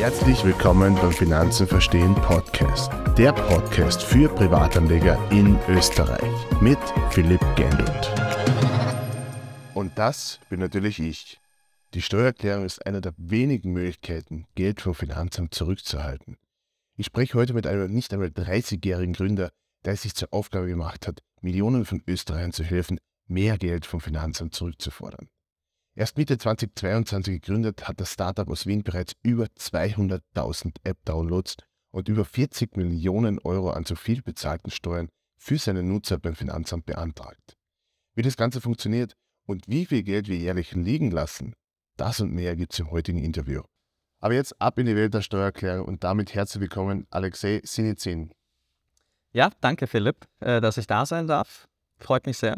Herzlich willkommen beim Finanzen verstehen Podcast. Der Podcast für Privatanleger in Österreich mit Philipp Gendelt. Und das bin natürlich ich. Die Steuererklärung ist eine der wenigen Möglichkeiten, Geld vom Finanzamt zurückzuhalten. Ich spreche heute mit einem nicht einmal 30-jährigen Gründer, der es sich zur Aufgabe gemacht hat, Millionen von Österreichern zu helfen, mehr Geld vom Finanzamt zurückzufordern. Erst Mitte 2022 gegründet, hat das Startup aus Wien bereits über 200.000 App-Downloads und über 40 Millionen Euro an zu viel bezahlten Steuern für seine Nutzer beim Finanzamt beantragt. Wie das Ganze funktioniert und wie viel Geld wir jährlich liegen lassen, das und mehr gibt es im heutigen Interview. Aber jetzt ab in die Welt der Steuererklärung und damit herzlich willkommen Alexei Sinizin. Ja, danke Philipp, äh, dass ich da sein darf. Freut mich sehr.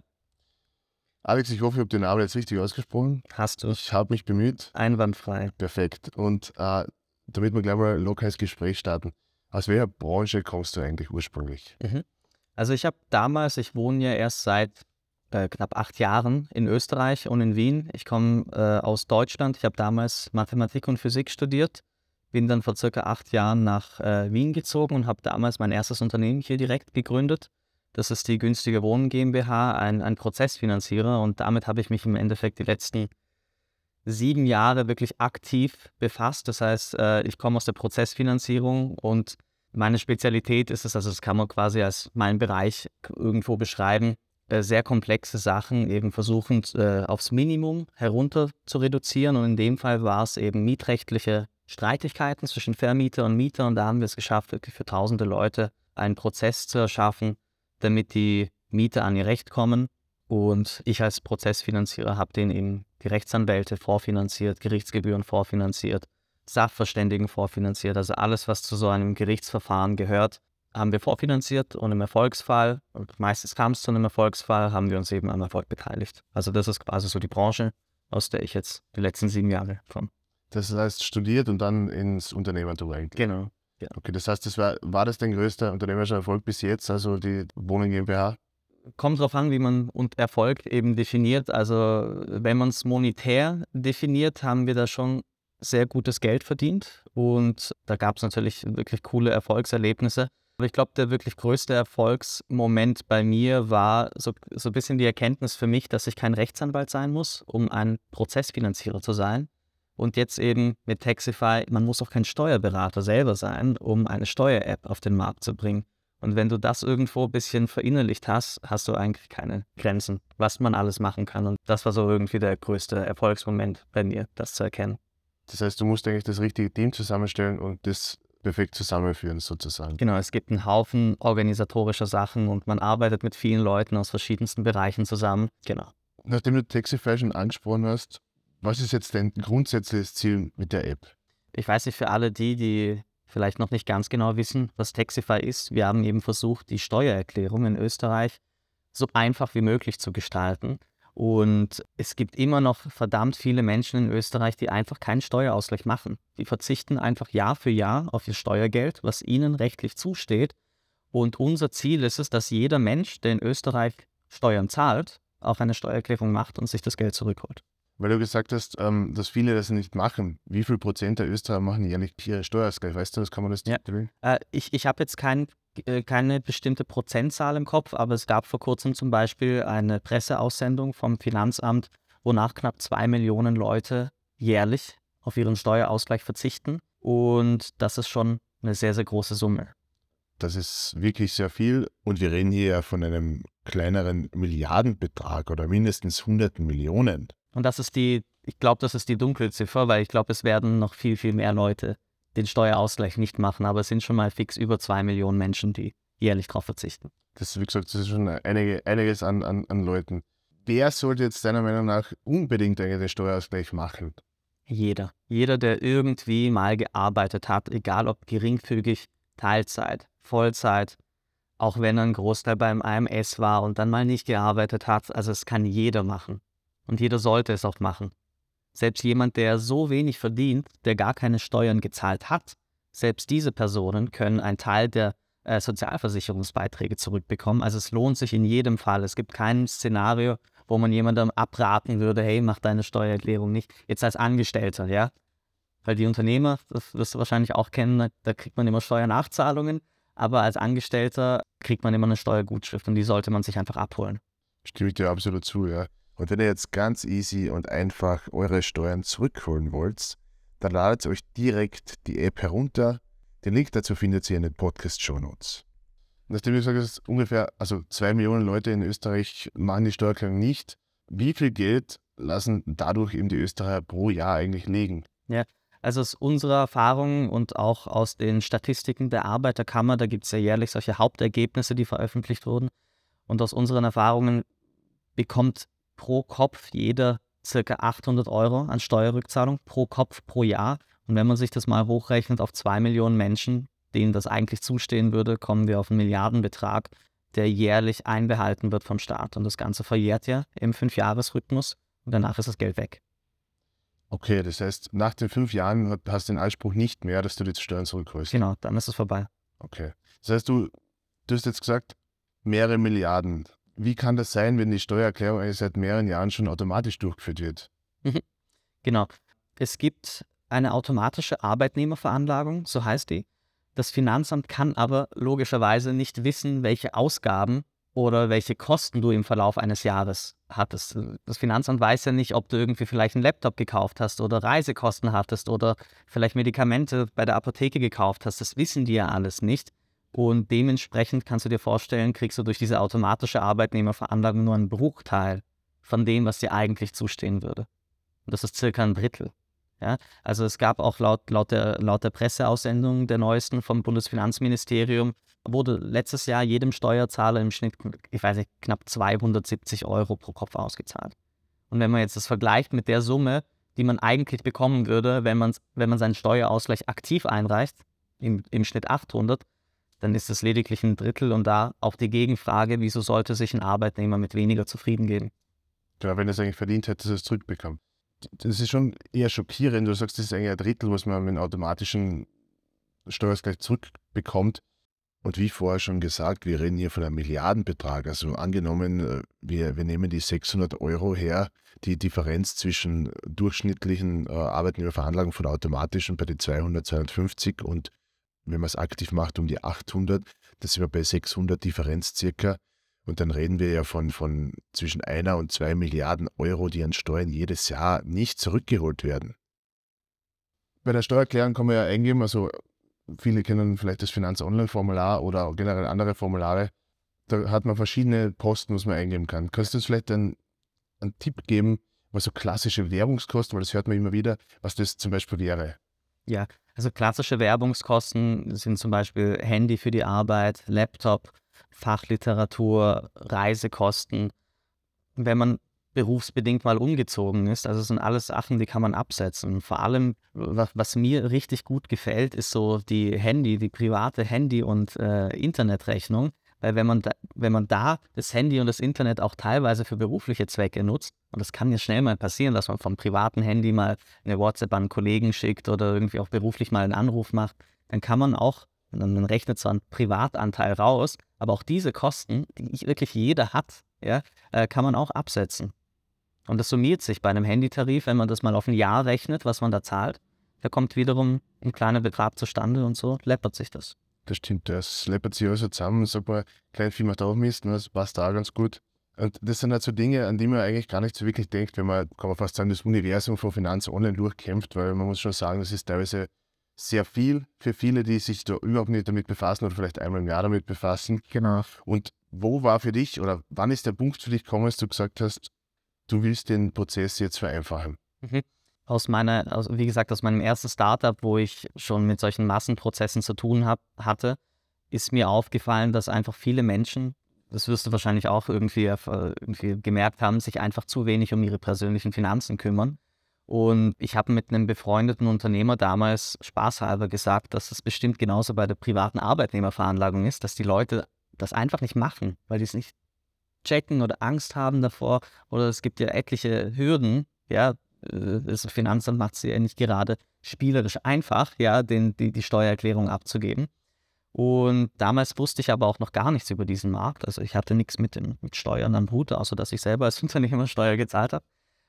Alex, ich hoffe, ich habe den Namen jetzt richtig ausgesprochen. Hast du. Ich habe mich bemüht. Einwandfrei. Perfekt. Und äh, damit wir gleich mal ein lockeres Gespräch starten, aus welcher Branche kommst du eigentlich ursprünglich? Mhm. Also ich habe damals, ich wohne ja erst seit äh, knapp acht Jahren in Österreich und in Wien. Ich komme äh, aus Deutschland. Ich habe damals Mathematik und Physik studiert, bin dann vor circa acht Jahren nach äh, Wien gezogen und habe damals mein erstes Unternehmen hier direkt gegründet das ist die günstige Wohnen GmbH, ein, ein Prozessfinanzierer. Und damit habe ich mich im Endeffekt die letzten sieben Jahre wirklich aktiv befasst. Das heißt, äh, ich komme aus der Prozessfinanzierung und meine Spezialität ist es, also das kann man quasi als meinen Bereich irgendwo beschreiben, äh, sehr komplexe Sachen eben versuchen äh, aufs Minimum herunter zu reduzieren. Und in dem Fall war es eben mietrechtliche Streitigkeiten zwischen Vermieter und Mieter. Und da haben wir es geschafft, wirklich für tausende Leute einen Prozess zu erschaffen, damit die Mieter an ihr Recht kommen. Und ich als Prozessfinanzierer habe den eben die Rechtsanwälte vorfinanziert, Gerichtsgebühren vorfinanziert, Sachverständigen vorfinanziert. Also alles, was zu so einem Gerichtsverfahren gehört, haben wir vorfinanziert und im Erfolgsfall, und meistens kam es zu einem Erfolgsfall, haben wir uns eben am Erfolg beteiligt. Also das ist quasi so die Branche, aus der ich jetzt die letzten sieben Jahre komme. Das heißt, studiert und dann ins Unternehmertum eigentlich. Genau. Ja. Okay, das heißt, das war, war das dein größter unternehmerischer Erfolg bis jetzt, also die Wohnen GmbH? Kommt darauf an, wie man Erfolg eben definiert. Also wenn man es monetär definiert, haben wir da schon sehr gutes Geld verdient und da gab es natürlich wirklich coole Erfolgserlebnisse. Aber ich glaube, der wirklich größte Erfolgsmoment bei mir war so, so ein bisschen die Erkenntnis für mich, dass ich kein Rechtsanwalt sein muss, um ein Prozessfinanzierer zu sein, und jetzt eben mit Taxify, man muss auch kein Steuerberater selber sein, um eine Steuer-App auf den Markt zu bringen. Und wenn du das irgendwo ein bisschen verinnerlicht hast, hast du eigentlich keine Grenzen, was man alles machen kann. Und das war so irgendwie der größte Erfolgsmoment bei mir, das zu erkennen. Das heißt, du musst eigentlich das richtige Team zusammenstellen und das perfekt zusammenführen sozusagen. Genau, es gibt einen Haufen organisatorischer Sachen und man arbeitet mit vielen Leuten aus verschiedensten Bereichen zusammen. Genau. Nachdem du Taxify schon angesprochen hast, was ist jetzt dein grundsätzliches Ziel mit der App? Ich weiß nicht, für alle die, die vielleicht noch nicht ganz genau wissen, was Taxify ist, wir haben eben versucht, die Steuererklärung in Österreich so einfach wie möglich zu gestalten. Und es gibt immer noch verdammt viele Menschen in Österreich, die einfach keinen Steuerausgleich machen. Die verzichten einfach Jahr für Jahr auf ihr Steuergeld, was ihnen rechtlich zusteht. Und unser Ziel ist es, dass jeder Mensch, der in Österreich Steuern zahlt, auch eine Steuererklärung macht und sich das Geld zurückholt. Weil du gesagt hast, ähm, dass viele das nicht machen. Wie viel Prozent der Österreicher machen jährlich ihre Steuerausgleich? Weißt du, das kann man das ja. Äh, ich ich habe jetzt kein, äh, keine bestimmte Prozentzahl im Kopf, aber es gab vor kurzem zum Beispiel eine Presseaussendung vom Finanzamt, wonach knapp zwei Millionen Leute jährlich auf ihren Steuerausgleich verzichten. Und das ist schon eine sehr, sehr große Summe. Das ist wirklich sehr viel und wir reden hier ja von einem kleineren Milliardenbetrag oder mindestens hunderten Millionen. Und das ist die, ich glaube, das ist die Dunkelziffer, weil ich glaube, es werden noch viel, viel mehr Leute den Steuerausgleich nicht machen, aber es sind schon mal fix über zwei Millionen Menschen, die jährlich darauf verzichten. Das, wie gesagt, das ist schon einige, einiges an, an, an Leuten. Wer sollte jetzt deiner Meinung nach unbedingt den Steuerausgleich machen? Jeder. Jeder, der irgendwie mal gearbeitet hat, egal ob geringfügig, Teilzeit, Vollzeit, auch wenn er ein Großteil beim AMS war und dann mal nicht gearbeitet hat. Also es kann jeder machen. Und jeder sollte es auch machen. Selbst jemand, der so wenig verdient, der gar keine Steuern gezahlt hat, selbst diese Personen können einen Teil der äh, Sozialversicherungsbeiträge zurückbekommen. Also es lohnt sich in jedem Fall. Es gibt kein Szenario, wo man jemandem abraten würde, hey, mach deine Steuererklärung nicht. Jetzt als Angestellter, ja. Weil die Unternehmer, das wirst du wahrscheinlich auch kennen, da kriegt man immer Steuernachzahlungen, aber als Angestellter kriegt man immer eine Steuergutschrift und die sollte man sich einfach abholen. Stimme ich dir absolut zu, ja. Und wenn ihr jetzt ganz easy und einfach eure Steuern zurückholen wollt, dann ladet euch direkt die App herunter. Den Link dazu findet ihr in den Podcast-Show Notes. Nachdem du sagst, ungefähr, also zwei Millionen Leute in Österreich machen die Steuererklärung nicht. Wie viel Geld lassen dadurch eben die Österreicher pro Jahr eigentlich liegen? Ja, also aus unserer Erfahrung und auch aus den Statistiken der Arbeiterkammer, da gibt es ja jährlich solche Hauptergebnisse, die veröffentlicht wurden. Und aus unseren Erfahrungen bekommt pro Kopf jeder circa 800 Euro an Steuerrückzahlung pro Kopf pro Jahr. Und wenn man sich das mal hochrechnet auf zwei Millionen Menschen, denen das eigentlich zustehen würde, kommen wir auf einen Milliardenbetrag, der jährlich einbehalten wird vom Staat. Und das Ganze verjährt ja im Fünfjahresrhythmus und danach ist das Geld weg. Okay, das heißt, nach den fünf Jahren hast du den Anspruch nicht mehr, dass du die Steuern zurückholst. Genau, dann ist es vorbei. Okay. Das heißt, du, du hast jetzt gesagt, mehrere Milliarden. Wie kann das sein, wenn die Steuererklärung eigentlich seit mehreren Jahren schon automatisch durchgeführt wird? Mhm. Genau. Es gibt eine automatische Arbeitnehmerveranlagung, so heißt die. Das Finanzamt kann aber logischerweise nicht wissen, welche Ausgaben oder welche Kosten du im Verlauf eines Jahres hattest. Das Finanzamt weiß ja nicht, ob du irgendwie vielleicht einen Laptop gekauft hast oder Reisekosten hattest oder vielleicht Medikamente bei der Apotheke gekauft hast. Das wissen die ja alles nicht. Und dementsprechend kannst du dir vorstellen, kriegst du durch diese automatische Arbeitnehmerveranlagung nur einen Bruchteil von dem, was dir eigentlich zustehen würde. Und das ist circa ein Drittel. Ja? Also es gab auch laut, laut, der, laut der Presseaussendung der neuesten vom Bundesfinanzministerium, wurde letztes Jahr jedem Steuerzahler im Schnitt, ich weiß nicht, knapp 270 Euro pro Kopf ausgezahlt. Und wenn man jetzt das vergleicht mit der Summe, die man eigentlich bekommen würde, wenn, wenn man seinen Steuerausgleich aktiv einreicht, im, im Schnitt 800, dann ist es lediglich ein Drittel und da auch die Gegenfrage, wieso sollte sich ein Arbeitnehmer mit weniger zufrieden geben? Ja, wenn er es eigentlich verdient hätte, dass er es zurückbekommt. Das ist schon eher schockierend. Du sagst, das ist eigentlich ein Drittel, was man mit einem automatischen Steuerausgleich zurückbekommt. Und wie vorher schon gesagt, wir reden hier von einem Milliardenbetrag. Also angenommen, äh, wir, wir nehmen die 600 Euro her, die Differenz zwischen durchschnittlichen äh, Arbeitnehmerveranlagungen von automatischen bei den 200, 250 und wenn man es aktiv macht, um die 800. Da sind wir bei 600 Differenz circa. Und dann reden wir ja von, von zwischen einer und zwei Milliarden Euro, die an Steuern jedes Jahr nicht zurückgeholt werden. Bei der Steuererklärung kann man ja eingeben, also viele kennen vielleicht das Finanz-Online-Formular oder generell andere Formulare. Da hat man verschiedene Posten, was man eingeben kann. Kannst du uns vielleicht einen, einen Tipp geben, was so klassische Währungskosten, weil das hört man immer wieder, was das zum Beispiel wäre? Ja, also klassische Werbungskosten sind zum Beispiel Handy für die Arbeit, Laptop, Fachliteratur, Reisekosten. Wenn man berufsbedingt mal umgezogen ist, also sind alles Sachen, die kann man absetzen. Vor allem, was, was mir richtig gut gefällt, ist so die Handy, die private Handy- und äh, Internetrechnung. Weil wenn man, da, wenn man da das Handy und das Internet auch teilweise für berufliche Zwecke nutzt, und das kann ja schnell mal passieren, dass man vom privaten Handy mal eine WhatsApp an einen Kollegen schickt oder irgendwie auch beruflich mal einen Anruf macht, dann kann man auch, dann rechnet zwar ein Privatanteil raus, aber auch diese Kosten, die wirklich jeder hat, ja, äh, kann man auch absetzen. Und das summiert sich bei einem Handytarif, wenn man das mal auf ein Jahr rechnet, was man da zahlt, da kommt wiederum ein kleiner Betrag zustande und so läppert sich das. Das stimmt, das läppert sich also zusammen, sag mal, klein viel mehr drauf misst, das passt da ganz gut. Und das sind halt so Dinge, an die man eigentlich gar nicht so wirklich denkt, wenn man, kann man fast sagen, das Universum von Finanz online durchkämpft, weil man muss schon sagen, das ist teilweise sehr viel für viele, die sich da überhaupt nicht damit befassen oder vielleicht einmal im Jahr damit befassen. Genau. Und wo war für dich oder wann ist der Punkt für dich gekommen, dass du gesagt hast, du willst den Prozess jetzt vereinfachen? Mhm aus meiner, aus, wie gesagt, aus meinem ersten Startup, wo ich schon mit solchen Massenprozessen zu tun hab, hatte, ist mir aufgefallen, dass einfach viele Menschen, das wirst du wahrscheinlich auch irgendwie, irgendwie gemerkt haben, sich einfach zu wenig um ihre persönlichen Finanzen kümmern. Und ich habe mit einem befreundeten Unternehmer damals spaßhalber gesagt, dass es bestimmt genauso bei der privaten Arbeitnehmerveranlagung ist, dass die Leute das einfach nicht machen, weil die es nicht checken oder Angst haben davor oder es gibt ja etliche Hürden, ja, äh, das Finanzamt macht es ja nicht gerade spielerisch einfach, ja, den, die, die Steuererklärung abzugeben. Und damals wusste ich aber auch noch gar nichts über diesen Markt. Also ich hatte nichts mit, dem, mit Steuern am Hut, außer dass ich selber als Unternehmer Steuer gezahlt habe.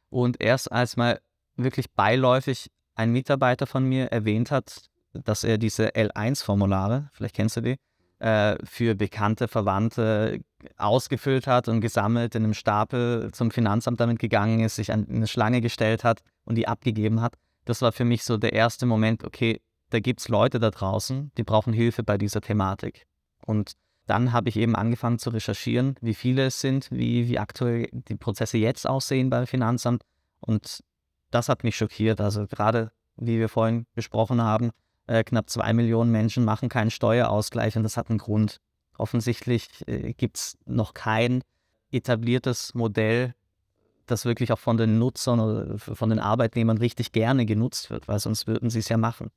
Und erst als mal wirklich beiläufig ein Mitarbeiter von mir erwähnt hat, dass er diese L1-Formulare, vielleicht kennst du die, äh, für bekannte Verwandte ausgefüllt hat und gesammelt in einem Stapel zum Finanzamt damit gegangen ist, sich an eine Schlange gestellt hat und die abgegeben hat. Das war für mich so der erste Moment, okay, da gibt es Leute da draußen, die brauchen Hilfe bei dieser Thematik. Und dann habe ich eben angefangen zu recherchieren, wie viele es sind, wie, wie aktuell die Prozesse jetzt aussehen beim Finanzamt. Und das hat mich schockiert. Also gerade, wie wir vorhin besprochen haben, äh, knapp zwei Millionen Menschen machen keinen Steuerausgleich und das hat einen Grund. Offensichtlich äh, gibt es noch kein etabliertes Modell, das wirklich auch von den Nutzern oder von den Arbeitnehmern richtig gerne genutzt wird, weil sonst würden sie es ja machen.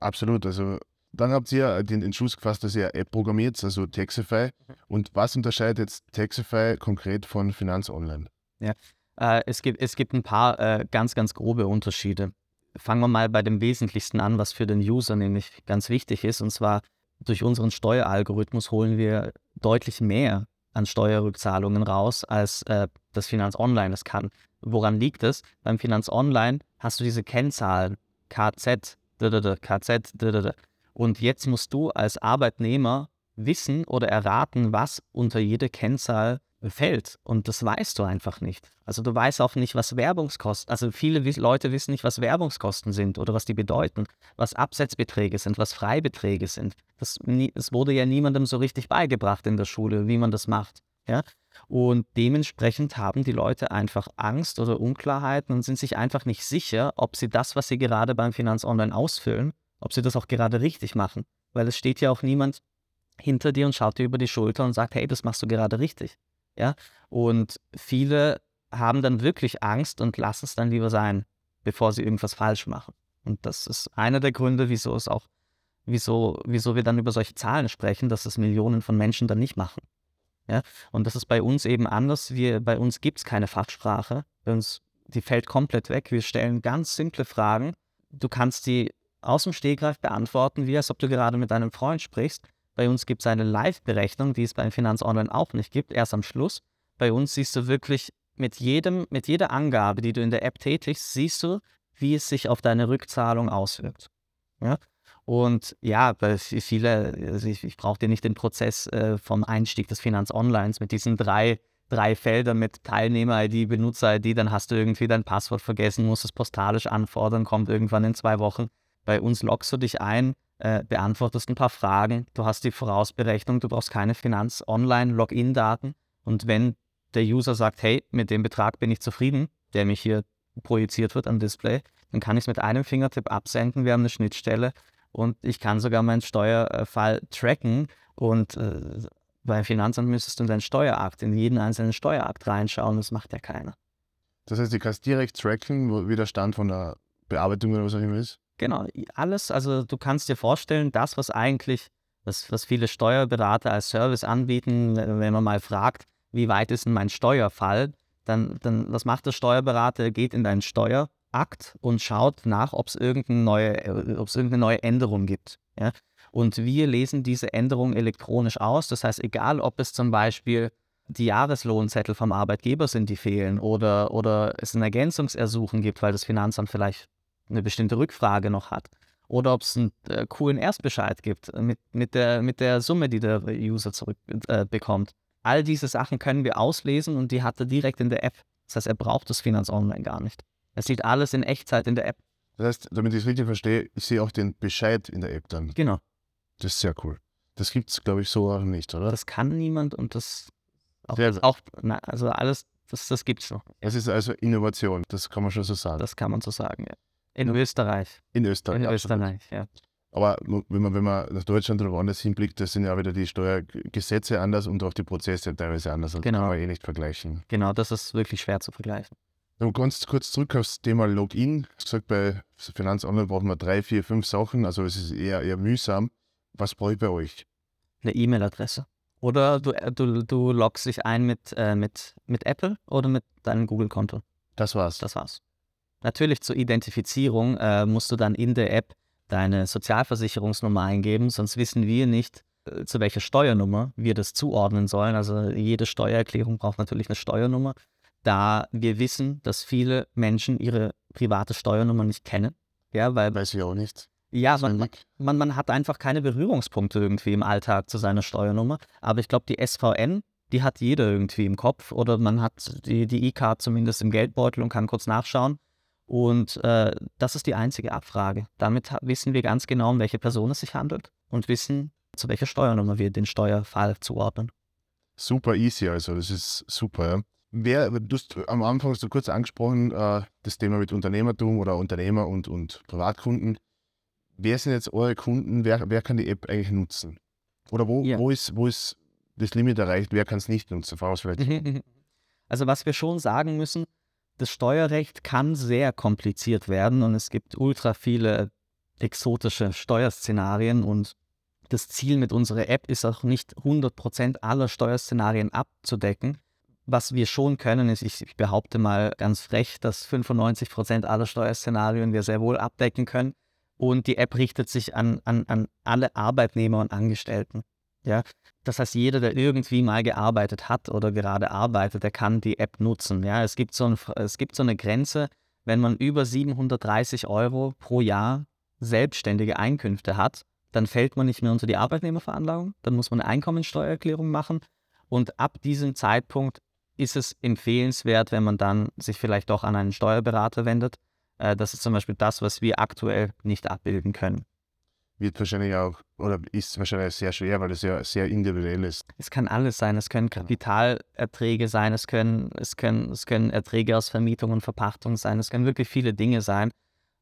Absolut. Also dann habt ihr den Entschluss gefasst, dass ihr App programmiert, also Taxify. Mhm. Und was unterscheidet jetzt Taxify konkret von Finanz Online? Ja, äh, es, gibt, es gibt ein paar äh, ganz, ganz grobe Unterschiede fangen wir mal bei dem Wesentlichsten an, was für den User nämlich ganz wichtig ist. Und zwar durch unseren Steueralgorithmus holen wir deutlich mehr an Steuerrückzahlungen raus, als äh, das Finanz Online es kann. Woran liegt es? Beim Finanz Online hast du diese Kennzahlen KZ, KZ, und jetzt musst du als Arbeitnehmer wissen oder erraten, was unter jede Kennzahl fällt. Und das weißt du einfach nicht. Also du weißt auch nicht, was Werbungskosten, also viele Leute wissen nicht, was Werbungskosten sind oder was die bedeuten, was Absetzbeträge sind, was Freibeträge sind. Das, das wurde ja niemandem so richtig beigebracht in der Schule, wie man das macht. Ja? Und dementsprechend haben die Leute einfach Angst oder Unklarheiten und sind sich einfach nicht sicher, ob sie das, was sie gerade beim Finanz Online ausfüllen, ob sie das auch gerade richtig machen. Weil es steht ja auch niemand hinter dir und schaut dir über die Schulter und sagt, hey, das machst du gerade richtig. Ja? Und viele haben dann wirklich Angst und lassen es dann lieber sein, bevor sie irgendwas falsch machen. Und das ist einer der Gründe, wieso es auch, wieso, wieso wir dann über solche Zahlen sprechen, dass es Millionen von Menschen dann nicht machen. Ja? Und das ist bei uns eben anders. Wir, bei uns gibt es keine Fachsprache. Bei uns, die fällt komplett weg. Wir stellen ganz simple Fragen. Du kannst die aus dem Stegreif beantworten, wie als ob du gerade mit einem Freund sprichst. Bei uns gibt es eine Live-Berechnung, die es bei Finanz Online auch nicht gibt, erst am Schluss. Bei uns siehst du wirklich mit jedem, mit jeder Angabe, die du in der App tätigst, siehst du, wie es sich auf deine Rückzahlung auswirkt. Ja? Und ja, bei viele, also ich, ich brauche dir nicht den Prozess äh, vom Einstieg des Finanz Onlines mit diesen drei, drei Feldern mit Teilnehmer-ID, Benutzer-ID, dann hast du irgendwie dein Passwort vergessen, musst es postalisch anfordern, kommt irgendwann in zwei Wochen. Bei uns loggst du dich ein, äh, beantwortest ein paar Fragen, du hast die Vorausberechnung, du brauchst keine Finanz-Online-Login-Daten. Und wenn der User sagt, hey, mit dem Betrag bin ich zufrieden, der mich hier projiziert wird am Display, dann kann ich es mit einem Fingertipp absenden. Wir haben eine Schnittstelle und ich kann sogar meinen Steuerfall tracken und äh, beim Finanzamt müsstest du in deinen Steuerakt, in jeden einzelnen Steuerakt reinschauen, das macht ja keiner. Das heißt, du kannst direkt tracken, wie der Stand von der Bearbeitung oder was auch immer ist? Genau, alles, also du kannst dir vorstellen, das, was eigentlich, was, was viele Steuerberater als Service anbieten, wenn man mal fragt, wie weit ist denn mein Steuerfall, dann, dann was macht der Steuerberater? Er geht in deinen Steuerakt und schaut nach, ob es irgendeine neue, äh, irgendeine neue Änderung gibt. Ja? Und wir lesen diese Änderung elektronisch aus. Das heißt, egal ob es zum Beispiel die Jahreslohnzettel vom Arbeitgeber sind, die fehlen, oder, oder es ein Ergänzungsersuchen gibt, weil das Finanzamt vielleicht eine bestimmte Rückfrage noch hat. Oder ob es einen äh, coolen Erstbescheid gibt mit, mit, der, mit der Summe, die der User zurückbekommt. Äh, All diese Sachen können wir auslesen und die hat er direkt in der App. Das heißt, er braucht das Finanz Online gar nicht. Er sieht alles in Echtzeit in der App. Das heißt, damit ich es richtig verstehe, ich sehe auch den Bescheid in der App dann. Genau. Das ist sehr cool. Das gibt es, glaube ich, so auch nicht, oder? Das kann niemand und das auch, auch na, also alles, das, das gibt es noch. Es ist also Innovation, das kann man schon so sagen. Das kann man so sagen, ja. In ja. Österreich. In Österreich. In Österreich, ja. Aber wenn man, wenn man nach Deutschland oder woanders hinblickt, da sind ja wieder die Steuergesetze anders und auch die Prozesse teilweise anders. Und genau. kann man eh nicht vergleichen. Genau, das ist wirklich schwer zu vergleichen. Dann ganz kurz zurück aufs Thema Login. Hast gesagt, bei Finanz Online braucht man drei, vier, fünf Sachen. Also es ist eher, eher mühsam. Was brauche ich bei euch? Eine E-Mail-Adresse. Oder du, äh, du, du loggst dich ein mit, äh, mit, mit Apple oder mit deinem Google-Konto. Das war's. Das war's. Natürlich zur Identifizierung äh, musst du dann in der App deine Sozialversicherungsnummer eingeben, sonst wissen wir nicht, äh, zu welcher Steuernummer wir das zuordnen sollen. Also jede Steuererklärung braucht natürlich eine Steuernummer, da wir wissen, dass viele Menschen ihre private Steuernummer nicht kennen. Ja, weil Weiß ich auch nicht. ja, man, man, man hat einfach keine Berührungspunkte irgendwie im Alltag zu seiner Steuernummer. Aber ich glaube, die SVN, die hat jeder irgendwie im Kopf oder man hat die, die E-Card zumindest im Geldbeutel und kann kurz nachschauen. Und äh, das ist die einzige Abfrage. Damit wissen wir ganz genau, um welche Person es sich handelt und wissen, zu welcher Steuernummer wir den Steuerfall zuordnen. Super easy, also das ist super. Ja. Wer, du hast am Anfang so kurz angesprochen, äh, das Thema mit Unternehmertum oder Unternehmer und, und Privatkunden. Wer sind jetzt eure Kunden? Wer, wer kann die App eigentlich nutzen? Oder wo, Ja. wo, ist, wo ist das Limit erreicht? Wer kann es nicht nutzen? Also was wir schon sagen müssen, das Steuerrecht kann sehr kompliziert werden und es gibt ultra viele exotische Steuerszenarien und das Ziel mit unserer App ist auch nicht 100% aller Steuerszenarien abzudecken. Was wir schon können, ist, ich, behaupte mal ganz frech, dass 95% aller Steuerszenarien wir sehr wohl abdecken können. Und die App richtet sich an, an, an alle Arbeitnehmer und Angestellten. Ja? Das heißt, jeder, der irgendwie mal gearbeitet hat oder gerade arbeitet, der kann die App nutzen. Ja? Es, gibt so ein, es gibt so eine Grenze, wenn man über 730 Euro pro Jahr selbstständige Einkünfte hat, dann fällt man nicht mehr unter die Arbeitnehmerveranlagung, dann muss man eine Einkommensteuererklärung machen und ab diesem Zeitpunkt ist es empfehlenswert, wenn man dann sich vielleicht doch an einen Steuerberater wendet. Äh, Das ist zum Beispiel das, was wir aktuell nicht abbilden können. Wird wahrscheinlich auch, oder ist wahrscheinlich sehr schwer, weil es ja sehr individuell ist. Es kann alles sein. Es können Kapitalerträge sein, es können, es können, es können Erträge aus Vermietung und Verpachtung sein, es können wirklich viele Dinge sein.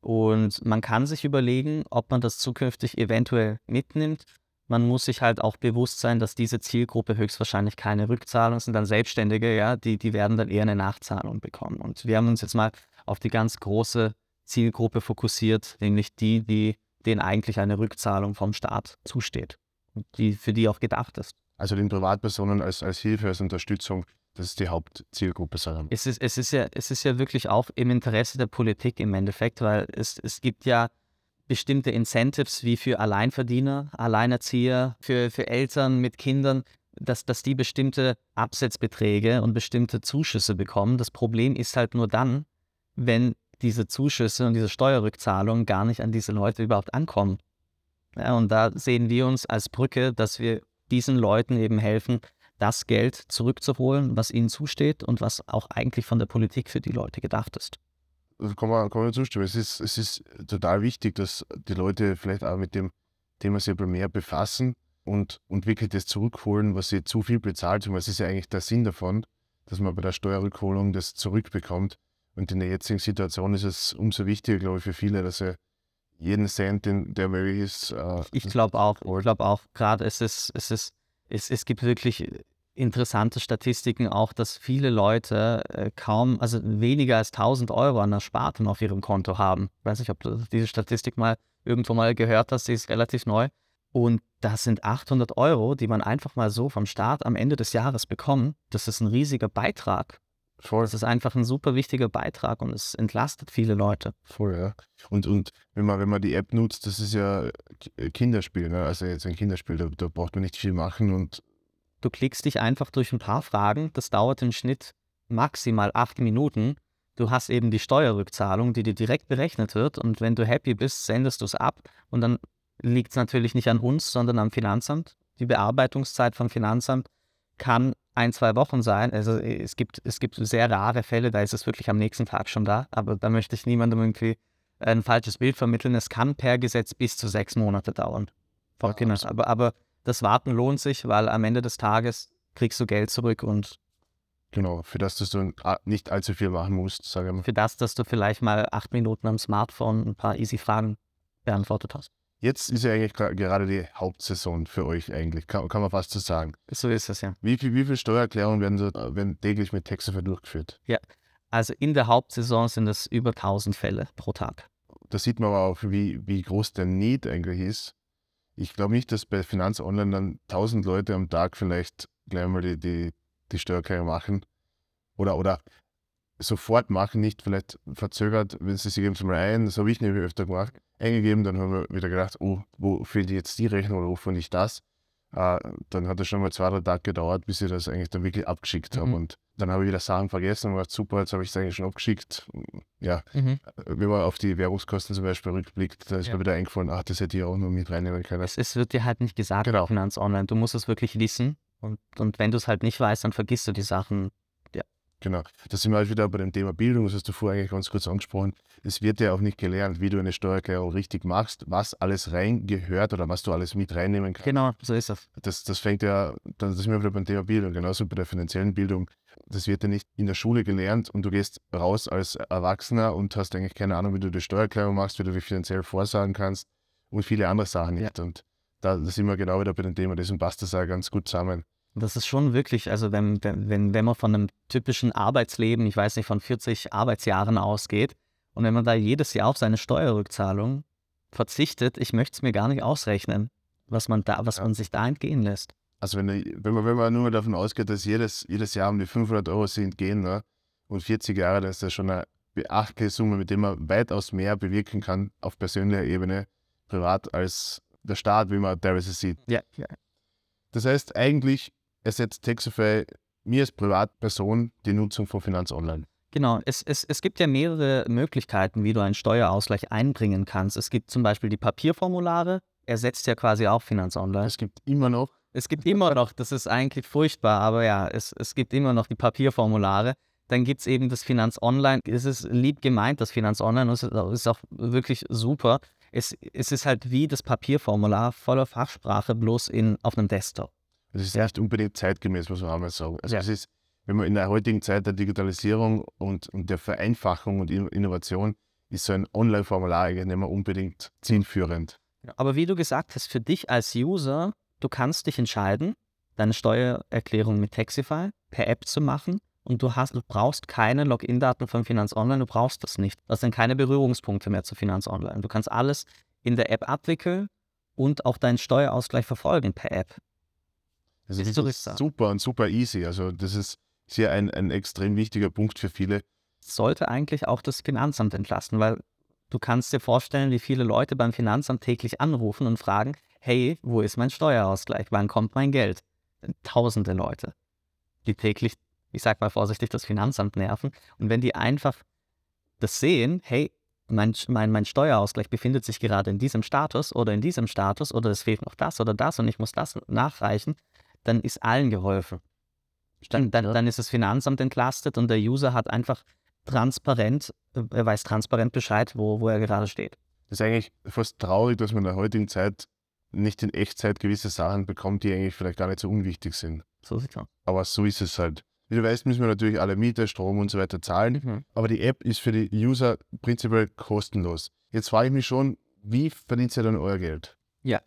Und man kann sich überlegen, ob man das zukünftig eventuell mitnimmt. Man muss sich halt auch bewusst sein, dass diese Zielgruppe höchstwahrscheinlich keine Rückzahlung sind, dann Selbstständige, ja, die, die werden dann eher eine Nachzahlung bekommen. Und wir haben uns jetzt mal auf die ganz große Zielgruppe fokussiert, nämlich die, die denen eigentlich eine Rückzahlung vom Staat zusteht die für die auch gedacht ist. Also den Privatpersonen als, als Hilfe, als Unterstützung, das ist die Hauptzielgruppe, sagen. Es ist, es, ist ja, es ist ja wirklich auch im Interesse der Politik im Endeffekt, weil es, es gibt ja bestimmte Incentives wie für Alleinverdiener, Alleinerzieher, für, für Eltern mit Kindern, dass, dass die bestimmte Absetzbeträge und bestimmte Zuschüsse bekommen. Das Problem ist halt nur dann, wenn diese Zuschüsse und diese Steuerrückzahlungen gar nicht an diese Leute überhaupt ankommen. Ja, und da sehen wir uns als Brücke, dass wir diesen Leuten eben helfen, das Geld zurückzuholen, was ihnen zusteht und was auch eigentlich von der Politik für die Leute gedacht ist. Also kann man, kann man zustimmen. Es ist, es ist total wichtig, dass die Leute vielleicht auch mit dem Thema sich mehr befassen und, und wirklich das zurückholen, was sie zu viel bezahlt haben. Das ist ja eigentlich der Sinn davon, dass man bei der Steuerrückholung das zurückbekommt. Und in der jetzigen Situation ist es umso wichtiger, glaube ich, für viele, dass sie jeden Cent, den, der möglich ist, äh, Ich glaube auch, ich glaube auch, gerade es ist, es ist, es, es gibt wirklich interessante Statistiken auch, dass viele Leute äh, kaum, also weniger als 1000 Euro an Ersparten auf ihrem Konto haben. Ich weiß nicht, ob du diese Statistik mal irgendwo mal gehört hast, die ist relativ neu. Und das sind 800 Euro, die man einfach mal so vom Staat am Ende des Jahres bekommt. Das ist ein riesiger Beitrag. Voll. Das ist einfach ein super wichtiger Beitrag und es entlastet viele Leute. Voll, ja. Und, und wenn, man, wenn man die App nutzt, das ist ja K- Kinderspiel, ne? also jetzt ein Kinderspiel, da, da braucht man nicht viel machen und Du klickst dich einfach durch ein paar Fragen. Das dauert im Schnitt maximal acht Minuten. Du hast eben die Steuerrückzahlung, die dir direkt berechnet wird. Und wenn du happy bist, sendest du es ab. Und dann liegt es natürlich nicht an uns, sondern am Finanzamt. Die Bearbeitungszeit vom Finanzamt kann ein, zwei Wochen sein. Also es gibt, es gibt sehr rare Fälle, da ist es wirklich am nächsten Tag schon da. Aber da möchte ich niemandem irgendwie ein falsches Bild vermitteln. Es kann per Gesetz bis zu sechs Monate dauern. Vor Ja, absolut. Aber, aber das Warten lohnt sich, weil am Ende des Tages kriegst du Geld zurück und genau, für das, dass du nicht allzu viel machen musst, sage ich mal. für das, dass du vielleicht mal acht Minuten am Smartphone ein paar easy Fragen beantwortet hast. Jetzt ist ja eigentlich gerade die Hauptsaison für euch eigentlich, kann, kann man fast so sagen. So ist es ja. Wie viel, wie viel Steuererklärungen werden, so, äh, werden täglich mit Textsoftware durchgeführt? Also in der Hauptsaison sind es über 1000 Fälle pro Tag. Da sieht man aber auch, wie, wie groß der Need eigentlich ist. Ich glaube nicht, dass bei Finanz Online dann 1000 Leute am Tag vielleicht gleich mal die, die, die Steuererklärung machen. Oder, oder sofort machen, nicht vielleicht verzögert, wenn sie sich geben zum ein, das habe ich nämlich öfter gemacht, eingegeben, dann haben wir wieder gedacht, oh, wo fehlt jetzt die Rechnung oder wo finde ich das? Äh, dann hat es schon mal zwei, drei Tage gedauert, bis ich das eigentlich dann wirklich abgeschickt habe. Mhm. Und dann habe ich wieder Sachen vergessen und gedacht, super, jetzt habe ich es eigentlich schon abgeschickt. Ja, mhm. wenn man auf die Währungskosten zum Beispiel rückblickt, da ist ja. mir wieder eingefallen, ach, das hätte ich auch noch mit reinnehmen können. Es, es wird dir halt nicht gesagt, genau. Finanz Online. Du musst es wirklich wissen. Und, und wenn du es halt nicht weißt, dann vergisst du die Sachen Genau. Da sind wir halt wieder bei dem Thema Bildung, das hast du vorher eigentlich ganz kurz angesprochen. Es wird ja auch nicht gelernt, wie du eine Steuererklärung richtig machst, was alles reingehört oder was du alles mit reinnehmen kannst. Genau, so ist es. Das, das fängt ja, dann sind wir wieder beim Thema Bildung, genauso bei der finanziellen Bildung. Das wird ja nicht in der Schule gelernt und du gehst raus als Erwachsener und hast eigentlich keine Ahnung, wie du die Steuererklärung machst, wie du dich finanziell vorsagen kannst und viele andere Sachen nicht. Ja. Und da, da sind wir genau wieder bei dem Thema, deswegen passt das auch ganz gut zusammen. Das ist schon wirklich, also wenn, wenn, wenn man von einem typischen Arbeitsleben, ich weiß nicht, von 40 Arbeitsjahren ausgeht und wenn man da jedes Jahr auf seine Steuerrückzahlung verzichtet, ich möchte es mir gar nicht ausrechnen, was man da, was ja. man sich da entgehen lässt. Also wenn, wenn, man, wenn man nur davon ausgeht, dass jedes, jedes Jahr um die 500 Euro sich entgehen ne, und 40 Jahre, dann ist das schon eine beachtliche Summe, mit der man weitaus mehr bewirken kann auf persönlicher Ebene, privat, als der Staat, wie man teilweise sieht. Ja, ja. Das heißt, eigentlich ersetzt Taxify mir als Privatperson die Nutzung von Finanz Online. Genau, es, es, es gibt ja mehrere Möglichkeiten, wie du einen Steuerausgleich einbringen kannst. Es gibt zum Beispiel die Papierformulare, ersetzt ja quasi auch Finanz Online. Es gibt immer noch. Es gibt immer noch, das ist eigentlich furchtbar, aber ja, es, es gibt immer noch die Papierformulare. Dann gibt es eben das Finanz Online. Es ist lieb gemeint, das Finanz Online, es ist auch wirklich super. Es, es ist halt wie das Papierformular voller Fachsprache, bloß in, auf einem Desktop. Das ist nicht unbedingt zeitgemäß, muss man einmal sagen. Also ja. es ist, wenn man in der heutigen Zeit der Digitalisierung und, und der Vereinfachung und Innovation ist so ein Online-Formular eigentlich nicht mehr unbedingt zielführend. Aber wie du gesagt hast, für dich als User, du kannst dich entscheiden, deine Steuererklärung mit Taxify per App zu machen und du, hast, du brauchst keine Login-Daten von Finanz Online, du brauchst das nicht. Hast dann keine Berührungspunkte mehr zu Finanz Online. Du kannst alles in der App abwickeln und auch deinen Steuerausgleich verfolgen per App. Das ist super und super easy. Also das ist sehr ein, ein extrem wichtiger Punkt für viele. Sollte eigentlich auch das Finanzamt entlasten, weil du kannst dir vorstellen, wie viele Leute beim Finanzamt täglich anrufen und fragen, hey, wo ist mein Steuerausgleich? Wann kommt mein Geld? Tausende Leute, die täglich, ich sag mal vorsichtig, das Finanzamt nerven. Und wenn die einfach das sehen, hey, mein, mein, mein Steuerausgleich befindet sich gerade in diesem Status oder in diesem Status oder es fehlt noch das oder das und ich muss das nachreichen, dann ist allen geholfen. Dann, dann, dann ist das Finanzamt entlastet und der User hat einfach transparent, äh, er weiß transparent Bescheid, wo, wo er gerade steht. Das ist eigentlich fast traurig, dass man in der heutigen Zeit nicht in Echtzeit gewisse Sachen bekommt, die eigentlich vielleicht gar nicht so unwichtig sind. So sieht's aus. Aber so ist es halt. Wie du weißt, müssen wir natürlich alle Miete, Strom und so weiter zahlen. Mhm. Aber die App ist für die User prinzipiell kostenlos. Jetzt frage ich mich schon, wie verdient ihr dann euer Geld? Ja,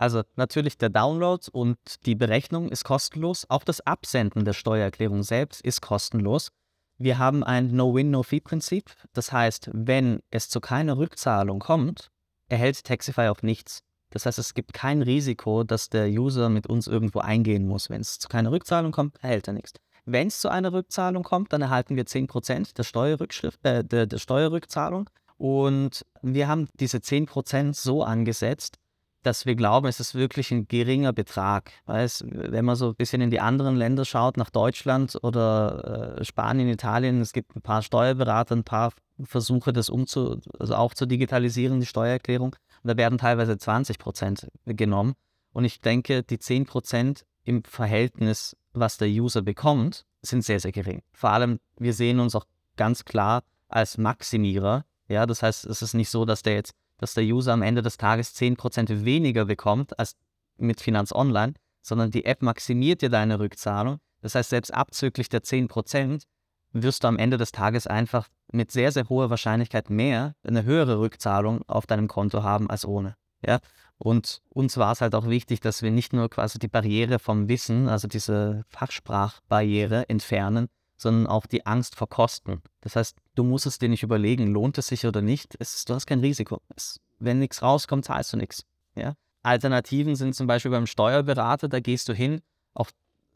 also natürlich der Download und die Berechnung ist kostenlos. Auch das Absenden der Steuererklärung selbst ist kostenlos. Wir haben ein No-Win, No-Fee-Prinzip. Das heißt, wenn es zu keiner Rückzahlung kommt, erhält Taxify auch nichts. Das heißt, es gibt kein Risiko, dass der User mit uns irgendwo eingehen muss. Wenn es zu keiner Rückzahlung kommt, erhält er nichts. Wenn es zu einer Rückzahlung kommt, dann erhalten wir 10% der, Steuerrückschrift, äh, der, der Steuerrückzahlung. Und wir haben diese 10% so angesetzt, dass wir glauben, es ist wirklich ein geringer Betrag. Weil wenn man so ein bisschen in die anderen Länder schaut, nach Deutschland oder äh, Spanien, Italien, es gibt ein paar Steuerberater, ein paar Versuche, das umzu, also auch zu digitalisieren, die Steuererklärung. Und da werden teilweise 20 Prozent genommen. Und ich denke, die 10 Prozent im Verhältnis, was der User bekommt, sind sehr, sehr gering. Vor allem, wir sehen uns auch ganz klar als Maximierer. Ja, das heißt, es ist nicht so, dass der jetzt dass der User am Ende des Tages 10% weniger bekommt als mit Finanz Online, sondern die App maximiert dir deine Rückzahlung. Das heißt, selbst abzüglich der 10% wirst du am Ende des Tages einfach mit sehr, sehr hoher Wahrscheinlichkeit mehr, eine höhere Rückzahlung auf deinem Konto haben als ohne. Ja? Und uns war es halt auch wichtig, dass wir nicht nur quasi die Barriere vom Wissen, also diese Fachsprachbarriere entfernen, sondern auch die Angst vor Kosten. Das heißt, du musst es dir nicht überlegen, lohnt es sich oder nicht. Es, du hast kein Risiko. Es, wenn nichts rauskommt, zahlst du nichts. Ja? Alternativen sind zum Beispiel beim Steuerberater, da gehst du hin. Auch,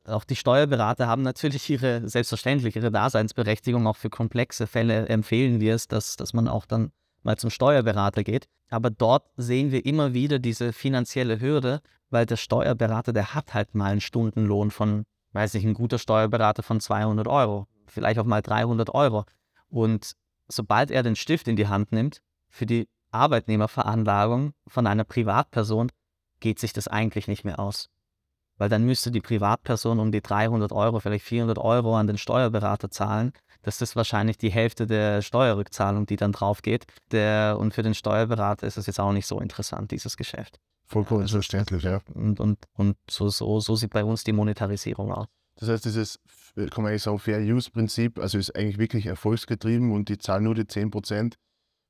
auch die Steuerberater haben natürlich ihre, selbstverständlich, ihre Daseinsberechtigung. Auch für komplexe Fälle empfehlen wir es, dass, dass man auch dann mal zum Steuerberater geht. Aber dort sehen wir immer wieder diese finanzielle Hürde, weil der Steuerberater, der hat halt mal einen Stundenlohn von weiß nicht, ein guter Steuerberater von 200 Euro, vielleicht auch mal 300 Euro. Und sobald er den Stift in die Hand nimmt für die Arbeitnehmerveranlagung von einer Privatperson, geht sich das eigentlich nicht mehr aus. Weil dann müsste die Privatperson um die 300 Euro, vielleicht 400 Euro an den Steuerberater zahlen. Das ist wahrscheinlich die Hälfte der Steuerrückzahlung, die dann drauf geht. Der, und für den Steuerberater ist es jetzt auch nicht so interessant, dieses Geschäft. Vollkommen also, verständlich, ja. Und, und, und so, so, so sieht bei uns die Monetarisierung aus. Das heißt, dieses, kann man eigentlich sagen, Fair-Use-Prinzip, also ist eigentlich wirklich erfolgsgetrieben und die zahlen nur die 10 Prozent.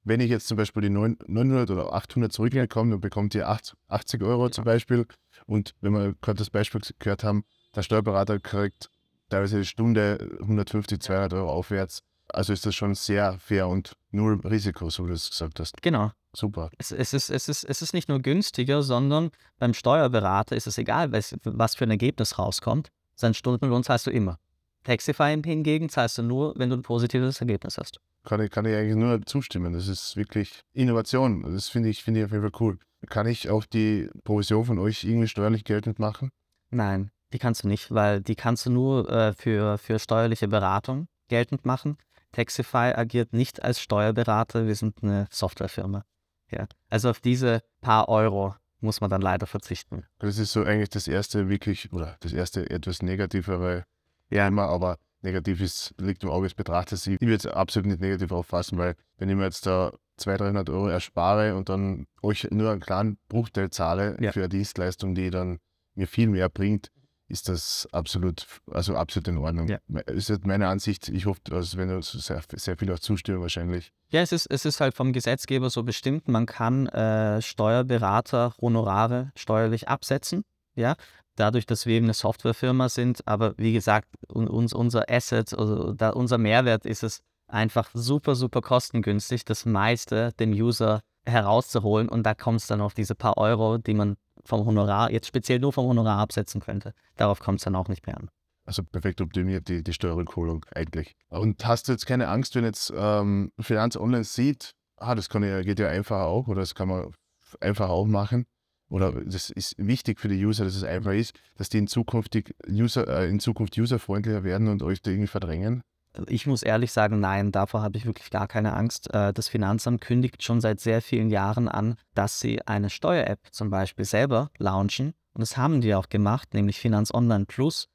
Wenn ich jetzt zum Beispiel die 900 oder 800 zurückbekomme, dann bekommt ihr 80 Euro zum Beispiel. Und wenn wir gerade das Beispiel gehört haben, der Steuerberater kriegt teilweise die Stunde 150, 200 Euro aufwärts. Also ist das schon sehr fair und null Risiko, so wie du es gesagt hast. Genau. Super. Es, es, ist, es, ist, es ist nicht nur günstiger, sondern beim Steuerberater ist es egal, was, was für ein Ergebnis rauskommt. Sein Stundenlohn zahlst du immer. Taxify hingegen zahlst du nur, wenn du ein positives Ergebnis hast. Kann ich, kann ich eigentlich nur zustimmen. Das ist wirklich Innovation. Das finde ich, find ich auf jeden Fall cool. Kann ich auch die Provision von euch irgendwie steuerlich geltend machen? Nein, die kannst du nicht, weil die kannst du nur äh, für, für steuerliche Beratung geltend machen. Taxify agiert nicht als Steuerberater, wir sind eine Softwarefirma. Ja. Also auf diese paar Euro muss man dann leider verzichten. Das ist so eigentlich das erste wirklich, oder das erste etwas negativere ja. Thema, aber negativ ist, liegt im Auge des Betrachters. Ich würde es absolut nicht negativ auffassen, weil wenn ich mir jetzt da 200, 300 Euro erspare und dann euch nur einen kleinen Bruchteil zahle ja. für eine Dienstleistung, die dann mir viel mehr bringt, ist das absolut, also absolut in Ordnung. Ja. Ist meine Ansicht. Ich hoffe, also wenn du sehr, sehr viel auch zustimmen wahrscheinlich. Ja, es ist, es ist halt vom Gesetzgeber so bestimmt, man kann äh, Steuerberater Honorare steuerlich absetzen. Ja, dadurch, dass wir eben eine Softwarefirma sind. Aber wie gesagt, uns, unser Asset, also da, unser Mehrwert ist es einfach super, super kostengünstig, das meiste dem User herauszuholen. Und da kommt es dann auf diese paar Euro, die man vom Honorar, jetzt speziell nur vom Honorar absetzen könnte. Darauf kommt es dann auch nicht mehr an. Also perfekt optimiert die, die Steuerrückholung eigentlich. Und hast du jetzt keine Angst, wenn jetzt ähm, Finanz Online sieht, ah, das kann ja, geht ja einfacher auch oder das kann man einfach auch machen. Oder das ist wichtig für die User, dass es einfach ist, dass die in Zukunft, User, äh, in Zukunft userfreundlicher werden und euch da irgendwie verdrängen? Ich muss ehrlich sagen, nein, davor habe ich wirklich gar keine Angst. Äh, das Finanzamt kündigt schon seit sehr vielen Jahren an, dass sie eine Steuer-App zum Beispiel selber launchen. Und das haben die auch gemacht, nämlich Finanz Online Plus.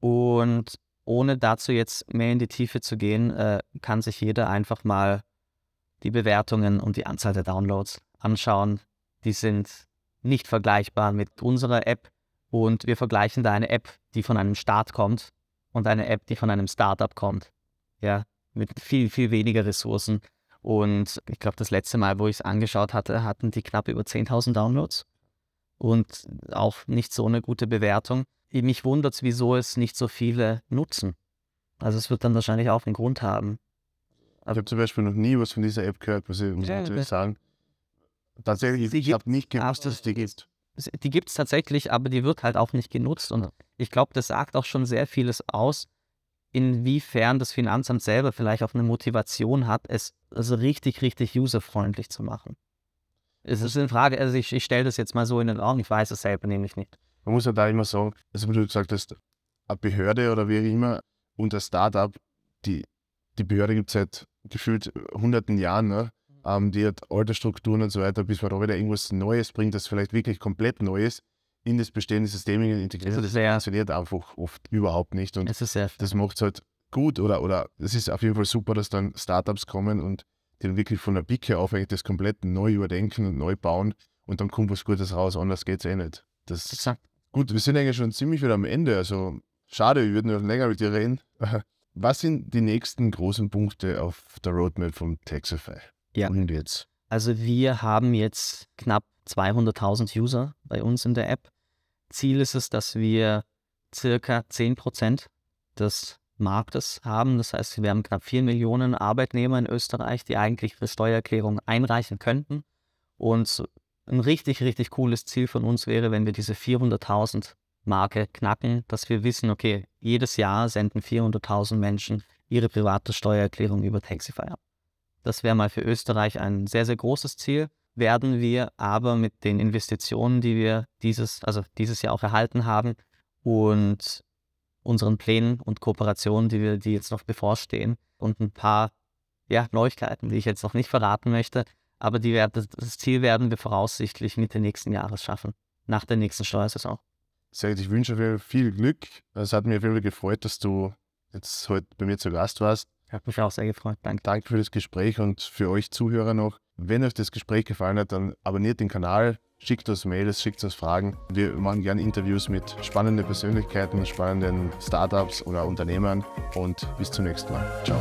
Und ohne dazu jetzt mehr in die Tiefe zu gehen, äh, kann sich jeder einfach mal die Bewertungen und die Anzahl der Downloads anschauen. Die sind nicht vergleichbar mit unserer App. Und wir vergleichen da eine App, die von einem Start kommt und eine App, die von einem Startup kommt ja, mit viel, viel weniger Ressourcen. Und ich glaube, das letzte Mal, wo ich es angeschaut hatte, hatten die knapp über 10.000 Downloads und auch nicht so eine gute Bewertung. Mich wundert es, wieso es nicht so viele nutzen. Also es wird dann wahrscheinlich auch einen Grund haben. ich habe zum Beispiel noch nie was von dieser App gehört, muss ich, muss ja, natürlich sagen. Tatsächlich, ich habe nicht gewusst, dass es die gibt. Die gibt es tatsächlich, aber die wird halt auch nicht genutzt. Und ich glaube, das sagt auch schon sehr vieles aus, inwiefern das Finanzamt selber vielleicht auch eine Motivation hat, es also richtig, richtig userfreundlich zu machen. Es ist eine Frage, also ich, ich stelle das jetzt mal so in den Raum, ich weiß es selber nämlich nicht. Man muss ja da immer sagen, also wie du gesagt hast, eine Behörde oder wie auch immer und ein Startup, die, die Behörde gibt es seit gefühlt hunderten Jahren, ne? ähm, die hat alte Strukturen und so weiter, bis man da wieder irgendwas Neues bringt, das vielleicht wirklich komplett neu ist in das bestehende System integriert. Das funktioniert einfach oft überhaupt nicht. Und das macht es halt gut oder, oder es ist auf jeden Fall super, dass dann Startups kommen und die dann wirklich von der Pike auf eigentlich das komplett neu überdenken und neu bauen und dann kommt was Gutes raus, anders geht es eh nicht. Das Exakt. Gut, wir sind eigentlich schon ziemlich wieder am Ende, also schade, wir würden noch länger mit dir reden. Was sind die nächsten großen Punkte auf der Roadmap von Taxify? Ja. Und jetzt? Also wir haben jetzt knapp 200.000 User bei uns in der App. Ziel ist es, dass wir circa 10% des Marktes haben. Das heißt, wir haben knapp 4 Millionen Arbeitnehmer in Österreich, die eigentlich ihre Steuererklärung einreichen könnten. Und ein richtig, richtig cooles Ziel von uns wäre, wenn wir diese 400.000 Marke knacken, dass wir wissen, okay, jedes Jahr senden 400.000 Menschen ihre private Steuererklärung über Taxify ab. Das wäre mal für Österreich ein sehr, sehr großes Ziel werden wir aber mit den Investitionen, die wir dieses, also dieses Jahr auch erhalten haben und unseren Plänen und Kooperationen, die wir, die jetzt noch bevorstehen und ein paar ja, Neuigkeiten, die ich jetzt noch nicht verraten möchte, aber die werden, das Ziel werden wir voraussichtlich Mitte nächsten Jahres schaffen, nach der nächsten Steuersaison. Sehr gut, ich wünsche dir viel Glück. Es hat mir viel gefreut, dass du jetzt heute bei mir zu Gast warst. Hat mich auch sehr gefreut. Danke. Danke für das Gespräch und für euch Zuhörer noch. Wenn euch das Gespräch gefallen hat, dann abonniert den Kanal, schickt uns Mails, schickt uns Fragen. Wir machen gerne Interviews mit spannenden Persönlichkeiten, spannenden Startups oder Unternehmern und bis zum nächsten Mal. Ciao.